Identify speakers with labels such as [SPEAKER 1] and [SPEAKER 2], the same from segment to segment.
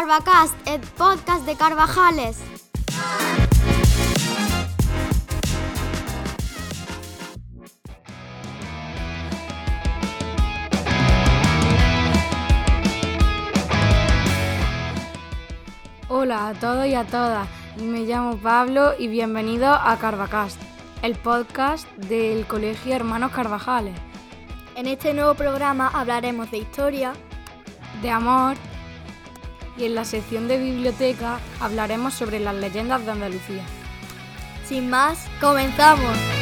[SPEAKER 1] Carvacast, el podcast de Carvajales.
[SPEAKER 2] Hola a todos y a todas, me llamo Pablo y bienvenido a Carvacast, el podcast del Colegio Hermanos Carvajales.
[SPEAKER 1] En este nuevo programa hablaremos de historia,
[SPEAKER 2] de amor y en la sección de biblioteca hablaremos sobre las leyendas de Andalucía.
[SPEAKER 1] Sin más, comenzamos.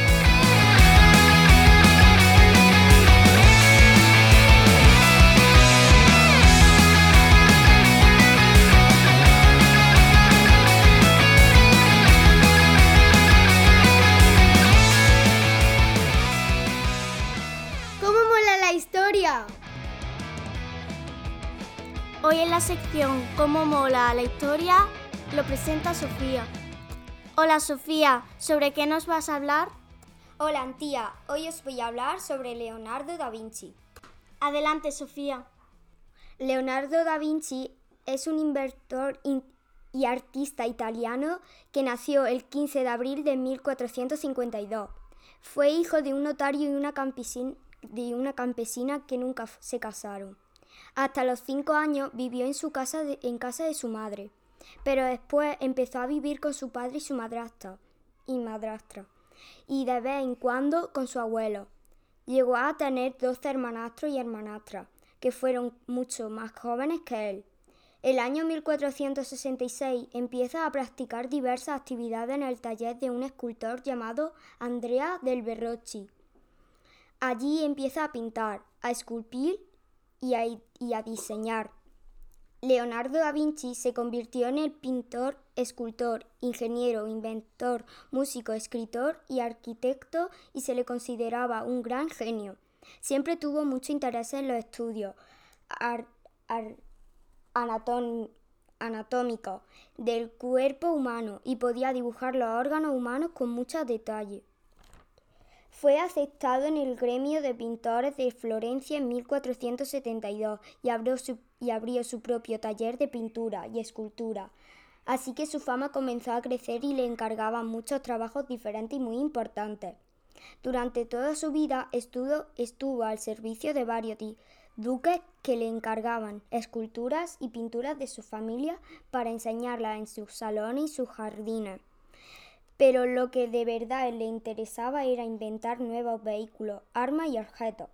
[SPEAKER 1] Hoy en la sección Cómo mola la historia lo presenta Sofía. Hola Sofía, ¿sobre qué nos vas a hablar?
[SPEAKER 3] Hola Antía, hoy os voy a hablar sobre Leonardo da Vinci.
[SPEAKER 1] Adelante Sofía.
[SPEAKER 3] Leonardo da Vinci es un inventor in- y artista italiano que nació el 15 de abril de 1452. Fue hijo de un notario y una, de una campesina que nunca se casaron. Hasta los cinco años vivió en su casa de- en casa de su madre, pero después empezó a vivir con su padre y su madrastra y madrastra, y de vez en cuando con su abuelo. Llegó a tener 12 hermanastros y hermanastras, que fueron mucho más jóvenes que él. El año 1466 empieza a practicar diversas actividades en el taller de un escultor llamado Andrea del Verrocchi. Allí empieza a pintar, a esculpir y a, y a diseñar. Leonardo da Vinci se convirtió en el pintor, escultor, ingeniero, inventor, músico, escritor y arquitecto y se le consideraba un gran genio. Siempre tuvo mucho interés en los estudios ar- anatómicos del cuerpo humano y podía dibujar los órganos humanos con mucho detalle. Fue aceptado en el gremio de pintores de Florencia en 1472 y abrió, su, y abrió su propio taller de pintura y escultura. Así que su fama comenzó a crecer y le encargaban muchos trabajos diferentes y muy importantes. Durante toda su vida estuvo, estuvo al servicio de varios duques que le encargaban esculturas y pinturas de su familia para enseñarlas en sus salones y sus jardines pero lo que de verdad le interesaba era inventar nuevos vehículos, armas y objetos.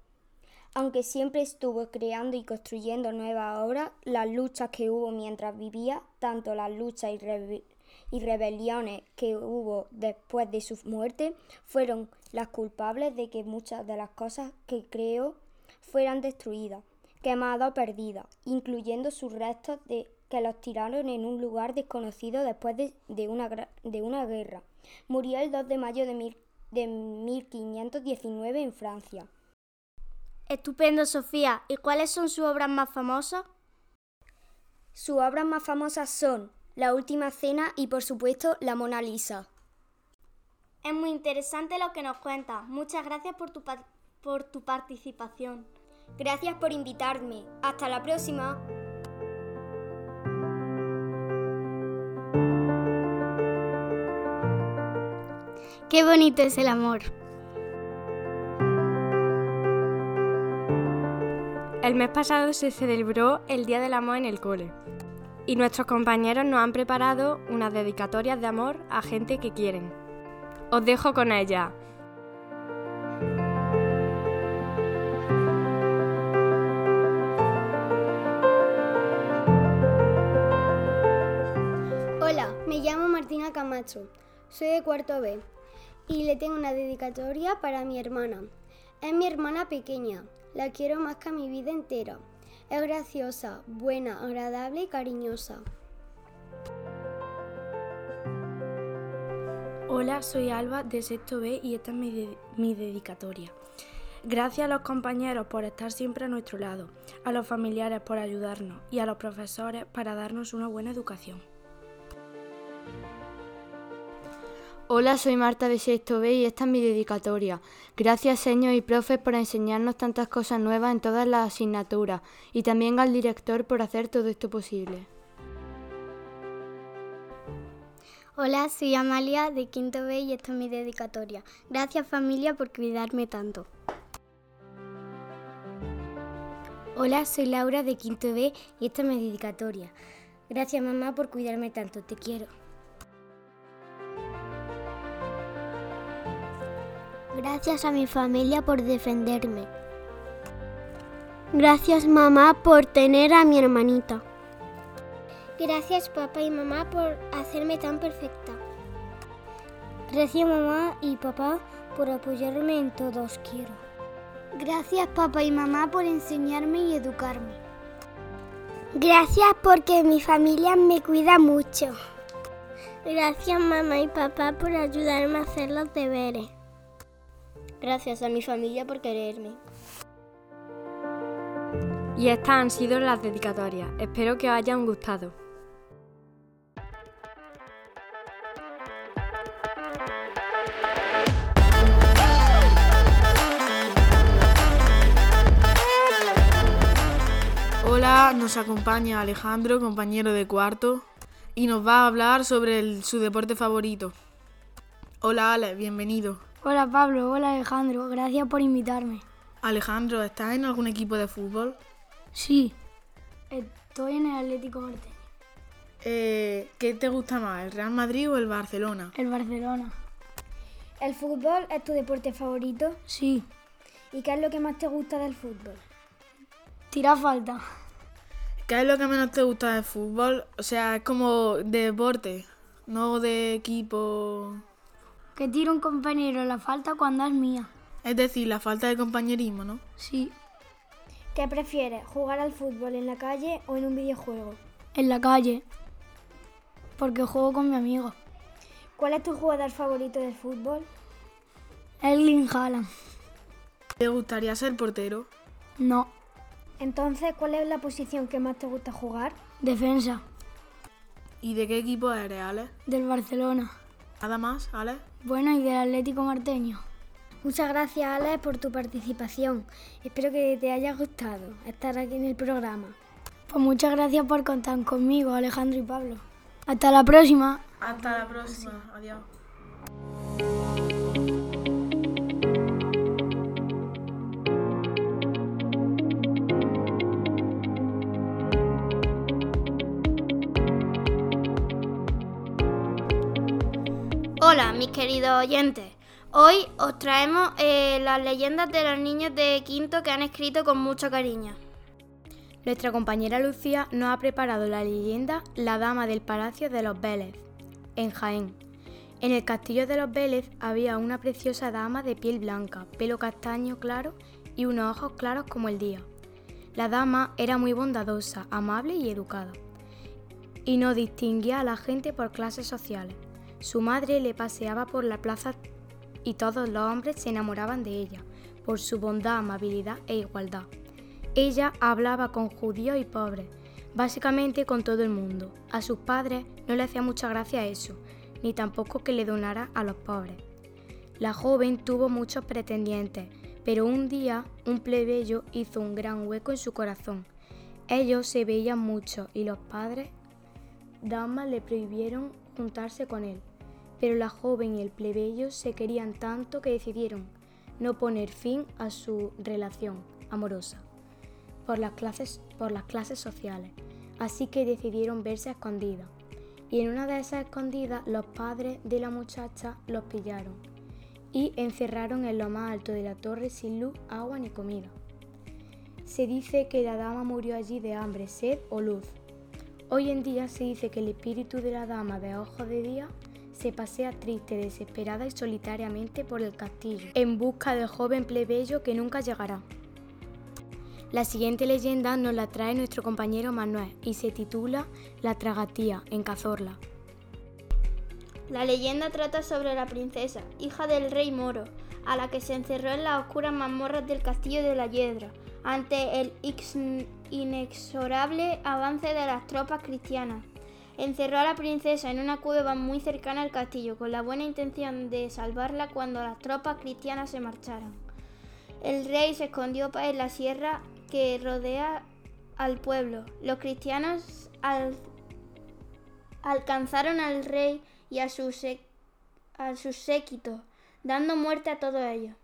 [SPEAKER 3] Aunque siempre estuvo creando y construyendo nuevas obras, las luchas que hubo mientras vivía, tanto las luchas y, rebe- y rebeliones que hubo después de su muerte, fueron las culpables de que muchas de las cosas que creó fueran destruidas, quemadas o perdidas, incluyendo sus restos de que los tiraron en un lugar desconocido después de, de una, de una guerra. Murió el 2 de mayo de, mil- de 1519 en Francia.
[SPEAKER 1] Estupendo Sofía. ¿Y cuáles son sus obras más famosas?
[SPEAKER 3] Sus obras más famosas son La Última Cena y por supuesto La Mona Lisa.
[SPEAKER 1] Es muy interesante lo que nos cuentas. Muchas gracias por tu, por tu participación.
[SPEAKER 3] Gracias por invitarme. Hasta la próxima.
[SPEAKER 1] Qué bonito es el amor.
[SPEAKER 2] El mes pasado se celebró el Día del Amor en el cole y nuestros compañeros nos han preparado unas dedicatorias de amor a gente que quieren. Os dejo con ella.
[SPEAKER 4] Hola, me llamo Martina Camacho, soy de cuarto B y le tengo una dedicatoria para mi hermana. Es mi hermana pequeña, la quiero más que mi vida entera. Es graciosa, buena, agradable y cariñosa.
[SPEAKER 2] Hola, soy Alba de sexto B y esta es mi, mi dedicatoria. Gracias a los compañeros por estar siempre a nuestro lado, a los familiares por ayudarnos y a los profesores para darnos una buena educación.
[SPEAKER 5] Hola, soy Marta de Sexto B y esta es mi dedicatoria. Gracias, señores y profes, por enseñarnos tantas cosas nuevas en todas las asignaturas y también al director por hacer todo esto posible.
[SPEAKER 6] Hola, soy Amalia de Quinto B y esta es mi dedicatoria. Gracias familia por cuidarme tanto.
[SPEAKER 7] Hola, soy Laura de Quinto B y esta es mi dedicatoria. Gracias mamá por cuidarme tanto, te quiero.
[SPEAKER 8] Gracias a mi familia por defenderme. Gracias mamá por tener a mi hermanita.
[SPEAKER 9] Gracias papá y mamá por hacerme tan perfecta.
[SPEAKER 10] Gracias mamá y papá por apoyarme en todo, os quiero.
[SPEAKER 11] Gracias papá y mamá por enseñarme y educarme.
[SPEAKER 12] Gracias porque mi familia me cuida mucho.
[SPEAKER 13] Gracias mamá y papá por ayudarme a hacer los deberes.
[SPEAKER 14] Gracias a mi familia por quererme.
[SPEAKER 2] Y estas han sido las dedicatorias. Espero que os hayan gustado.
[SPEAKER 15] Hola, nos acompaña Alejandro, compañero de cuarto, y nos va a hablar sobre su deporte favorito. Hola Ale, bienvenido.
[SPEAKER 16] Hola Pablo, hola Alejandro, gracias por invitarme.
[SPEAKER 15] Alejandro, ¿estás en algún equipo de fútbol?
[SPEAKER 16] Sí, estoy en el Atlético Martínez.
[SPEAKER 15] Eh, ¿Qué te gusta más, el Real Madrid o el Barcelona?
[SPEAKER 16] El Barcelona.
[SPEAKER 17] ¿El fútbol es tu deporte favorito?
[SPEAKER 16] Sí.
[SPEAKER 17] ¿Y qué es lo que más te gusta del fútbol?
[SPEAKER 16] Tirar falta.
[SPEAKER 15] ¿Qué es lo que menos te gusta del fútbol? O sea, es como de deporte, no de equipo.
[SPEAKER 16] Que tira un compañero la falta cuando es mía.
[SPEAKER 15] Es decir, la falta de compañerismo, ¿no?
[SPEAKER 16] Sí.
[SPEAKER 17] ¿Qué prefieres, jugar al fútbol en la calle o en un videojuego?
[SPEAKER 16] En la calle. Porque juego con mi amigo.
[SPEAKER 17] ¿Cuál es tu jugador favorito del fútbol?
[SPEAKER 16] Erling Haaland.
[SPEAKER 15] ¿Te gustaría ser portero?
[SPEAKER 16] No.
[SPEAKER 17] Entonces, ¿cuál es la posición que más te gusta jugar?
[SPEAKER 16] Defensa.
[SPEAKER 15] ¿Y de qué equipo eres, Ale?
[SPEAKER 16] Del Barcelona.
[SPEAKER 15] ¿Nada más, Ale?
[SPEAKER 16] Bueno, y del Atlético Marteño.
[SPEAKER 17] Muchas gracias, Alex, por tu participación. Espero que te haya gustado estar aquí en el programa.
[SPEAKER 16] Pues muchas gracias por contar conmigo, Alejandro y Pablo. Hasta la próxima.
[SPEAKER 15] Hasta la próxima. Adiós.
[SPEAKER 1] Hola, mis queridos oyentes. Hoy os traemos eh, las leyendas de los niños de quinto que han escrito con mucho cariño.
[SPEAKER 2] Nuestra compañera Lucía nos ha preparado la leyenda La Dama del Palacio de los Vélez, en Jaén. En el castillo de los Vélez había una preciosa dama de piel blanca, pelo castaño claro y unos ojos claros como el día. La dama era muy bondadosa, amable y educada, y no distinguía a la gente por clases sociales. Su madre le paseaba por la plaza y todos los hombres se enamoraban de ella por su bondad, amabilidad e igualdad. Ella hablaba con judíos y pobres, básicamente con todo el mundo. A sus padres no le hacía mucha gracia eso, ni tampoco que le donara a los pobres. La joven tuvo muchos pretendientes, pero un día un plebeyo hizo un gran hueco en su corazón. Ellos se veían mucho y los padres damas le prohibieron juntarse con él pero la joven y el plebeyo se querían tanto que decidieron no poner fin a su relación amorosa por las clases, por las clases sociales, así que decidieron verse a escondidas. Y en una de esas escondidas los padres de la muchacha los pillaron y encerraron en lo más alto de la torre sin luz, agua ni comida. Se dice que la dama murió allí de hambre, sed o luz. Hoy en día se dice que el espíritu de la dama de ojos de día se pasea triste, desesperada y solitariamente por el castillo, en busca del joven plebeyo que nunca llegará. La siguiente leyenda nos la trae nuestro compañero Manuel y se titula La tragatía en Cazorla.
[SPEAKER 1] La leyenda trata sobre la princesa, hija del rey moro, a la que se encerró en las oscuras mazmorras del castillo de la Hiedra, ante el inexorable avance de las tropas cristianas. Encerró a la princesa en una cueva muy cercana al castillo, con la buena intención de salvarla cuando las tropas cristianas se marcharan. El rey se escondió en la sierra que rodea al pueblo. Los cristianos alcanzaron al rey y a sus, a sus séquitos, dando muerte a todos ellos.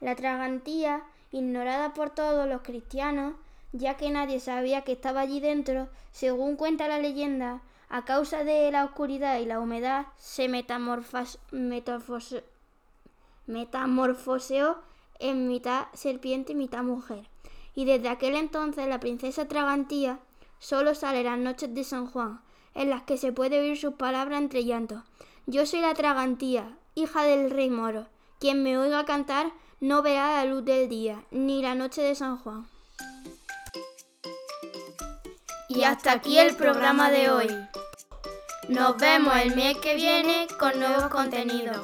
[SPEAKER 1] La tragantía, ignorada por todos los cristianos, ya que nadie sabía que estaba allí dentro, según cuenta la leyenda, a causa de la oscuridad y la humedad, se metamorfoseó en mitad serpiente y mitad mujer. Y desde aquel entonces la princesa Tragantía solo sale las noches de San Juan, en las que se puede oír sus palabras entre llantos. Yo soy la Tragantía, hija del rey moro. Quien me oiga cantar no verá la luz del día, ni la noche de San Juan.
[SPEAKER 5] Y hasta aquí el programa de hoy. Nos vemos el mes que viene con nuevos contenidos.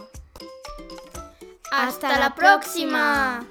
[SPEAKER 5] ¡Hasta la próxima!